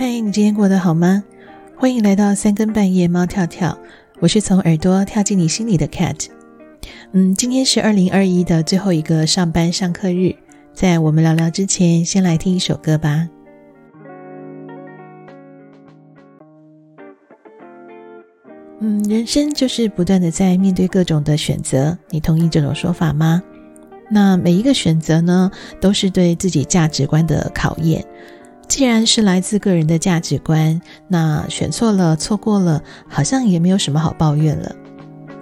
嗨，你今天过得好吗？欢迎来到三更半夜猫跳跳，我是从耳朵跳进你心里的 Cat。嗯，今天是二零二一的最后一个上班上课日，在我们聊聊之前，先来听一首歌吧。嗯，人生就是不断的在面对各种的选择，你同意这种说法吗？那每一个选择呢，都是对自己价值观的考验。既然是来自个人的价值观，那选错了、错过了，好像也没有什么好抱怨了。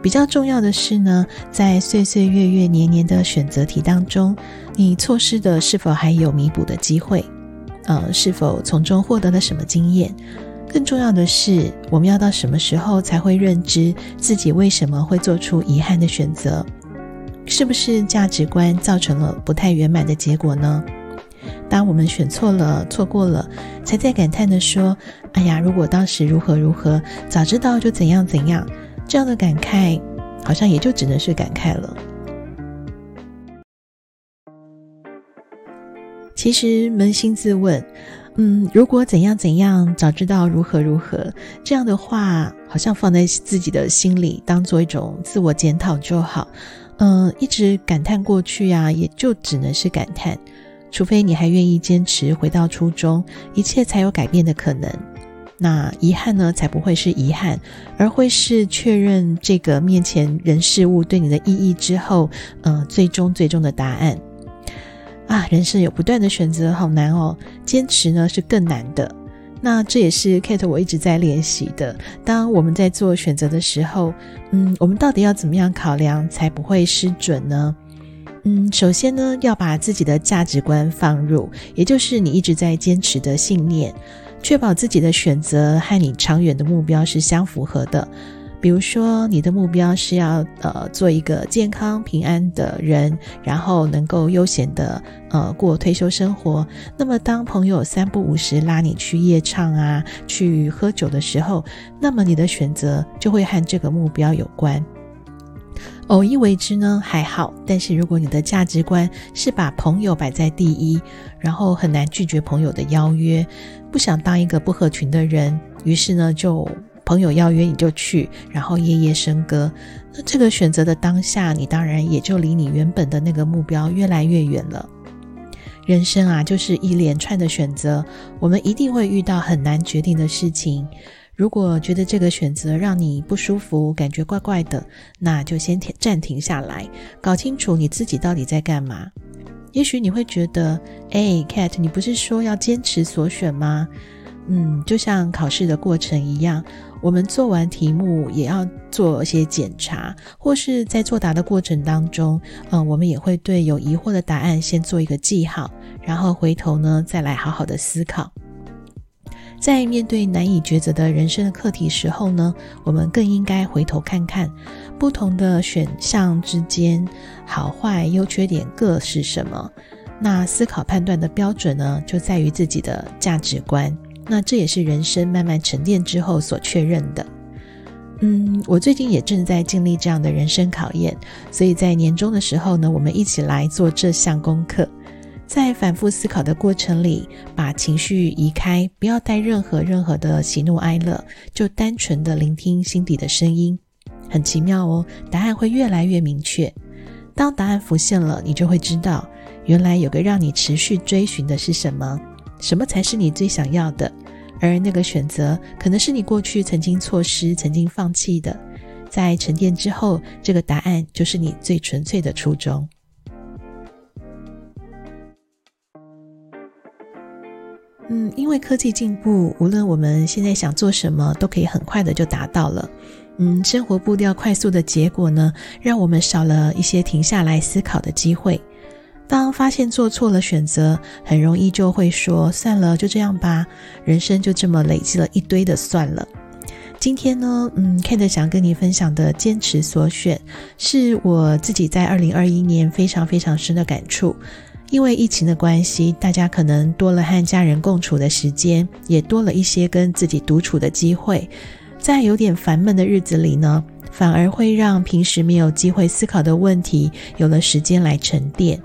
比较重要的是呢，在岁岁月月年年的选择题当中，你错失的是否还有弥补的机会？呃，是否从中获得了什么经验？更重要的是，我们要到什么时候才会认知自己为什么会做出遗憾的选择？是不是价值观造成了不太圆满的结果呢？当我们选错了、错过了，才在感叹地说：“哎呀，如果当时如何如何，早知道就怎样怎样。”这样的感慨，好像也就只能是感慨了。其实扪心自问，嗯，如果怎样怎样，早知道如何如何，这样的话，好像放在自己的心里，当做一种自我检讨就好。嗯，一直感叹过去啊，也就只能是感叹。除非你还愿意坚持回到初衷，一切才有改变的可能。那遗憾呢，才不会是遗憾，而会是确认这个面前人事物对你的意义之后，呃，最终最终的答案。啊，人生有不断的选择，好难哦。坚持呢是更难的。那这也是 Kate 我一直在练习的。当我们在做选择的时候，嗯，我们到底要怎么样考量才不会失准呢？嗯，首先呢，要把自己的价值观放入，也就是你一直在坚持的信念，确保自己的选择和你长远的目标是相符合的。比如说，你的目标是要呃做一个健康平安的人，然后能够悠闲的呃过退休生活。那么，当朋友三不五时拉你去夜唱啊，去喝酒的时候，那么你的选择就会和这个目标有关。偶一为之呢，还好，但是如果你的价值观是把朋友摆在第一，然后很难拒绝朋友的邀约，不想当一个不合群的人，于是呢，就朋友邀约你就去，然后夜夜笙歌，那这个选择的当下，你当然也就离你原本的那个目标越来越远了。人生啊，就是一连串的选择，我们一定会遇到很难决定的事情。如果觉得这个选择让你不舒服，感觉怪怪的，那就先停暂停下来，搞清楚你自己到底在干嘛。也许你会觉得，哎，Cat，你不是说要坚持所选吗？嗯，就像考试的过程一样，我们做完题目也要做一些检查，或是在作答的过程当中，嗯，我们也会对有疑惑的答案先做一个记号，然后回头呢，再来好好的思考。在面对难以抉择的人生的课题时候呢，我们更应该回头看看不同的选项之间好坏、优缺点各是什么。那思考判断的标准呢，就在于自己的价值观。那这也是人生慢慢沉淀之后所确认的。嗯，我最近也正在经历这样的人生考验，所以在年终的时候呢，我们一起来做这项功课。在反复思考的过程里，把情绪移开，不要带任何任何的喜怒哀乐，就单纯的聆听心底的声音。很奇妙哦，答案会越来越明确。当答案浮现了，你就会知道，原来有个让你持续追寻的是什么，什么才是你最想要的。而那个选择，可能是你过去曾经错失、曾经放弃的。在沉淀之后，这个答案就是你最纯粹的初衷。嗯，因为科技进步，无论我们现在想做什么，都可以很快的就达到了。嗯，生活步调快速的结果呢，让我们少了一些停下来思考的机会。当发现做错了选择，很容易就会说算了，就这样吧。人生就这么累积了一堆的算了。今天呢，嗯，Kate 想跟你分享的坚持所选，是我自己在二零二一年非常非常深的感触。因为疫情的关系，大家可能多了和家人共处的时间，也多了一些跟自己独处的机会。在有点烦闷的日子里呢，反而会让平时没有机会思考的问题有了时间来沉淀。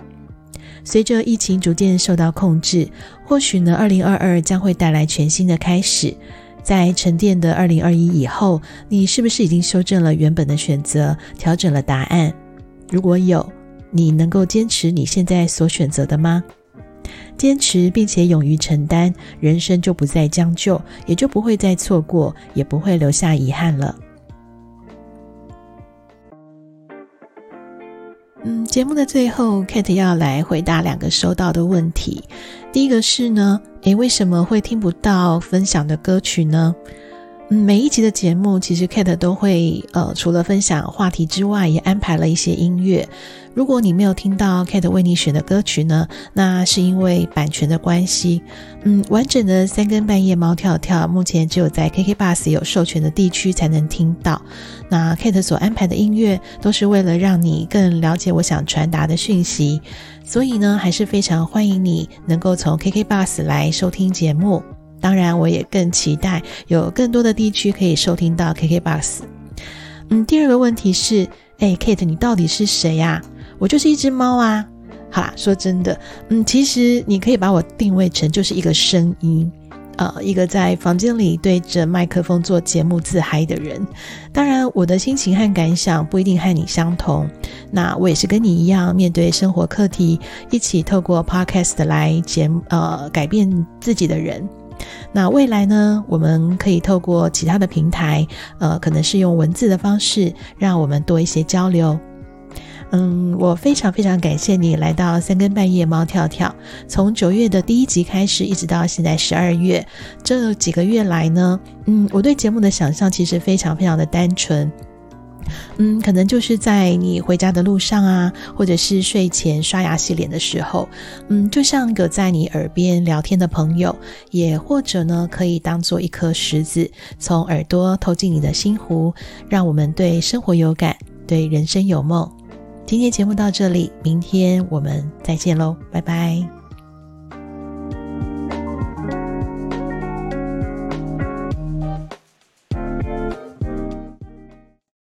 随着疫情逐渐受到控制，或许呢，二零二二将会带来全新的开始。在沉淀的二零二一以后，你是不是已经修正了原本的选择，调整了答案？如果有，你能够坚持你现在所选择的吗？坚持并且勇于承担，人生就不再将就，也就不会再错过，也不会留下遗憾了。嗯，节目的最后，Kate 要来回答两个收到的问题。第一个是呢，诶，为什么会听不到分享的歌曲呢？嗯，每一集的节目，其实 Kate 都会呃，除了分享话题之外，也安排了一些音乐。如果你没有听到 Kate 为你选的歌曲呢，那是因为版权的关系。嗯，完整的三更半夜猫跳跳，目前只有在 KK Bus 有授权的地区才能听到。那 Kate 所安排的音乐，都是为了让你更了解我想传达的讯息，所以呢，还是非常欢迎你能够从 KK Bus 来收听节目。当然，我也更期待有更多的地区可以收听到 KKBOX。嗯，第二个问题是，哎，Kate，你到底是谁呀？我就是一只猫啊，好啦，说真的，嗯，其实你可以把我定位成就是一个声音，呃，一个在房间里对着麦克风做节目自嗨的人。当然，我的心情和感想不一定和你相同，那我也是跟你一样面对生活课题，一起透过 Podcast 来节呃改变自己的人。那未来呢，我们可以透过其他的平台，呃，可能是用文字的方式，让我们多一些交流。嗯，我非常非常感谢你来到三更半夜猫跳跳。从九月的第一集开始，一直到现在十二月，这几个月来呢，嗯，我对节目的想象其实非常非常的单纯。嗯，可能就是在你回家的路上啊，或者是睡前刷牙洗脸的时候，嗯，就像一个在你耳边聊天的朋友，也或者呢，可以当做一颗石子，从耳朵投进你的心湖，让我们对生活有感，对人生有梦。今天节目到这里，明天我们再见喽，拜拜。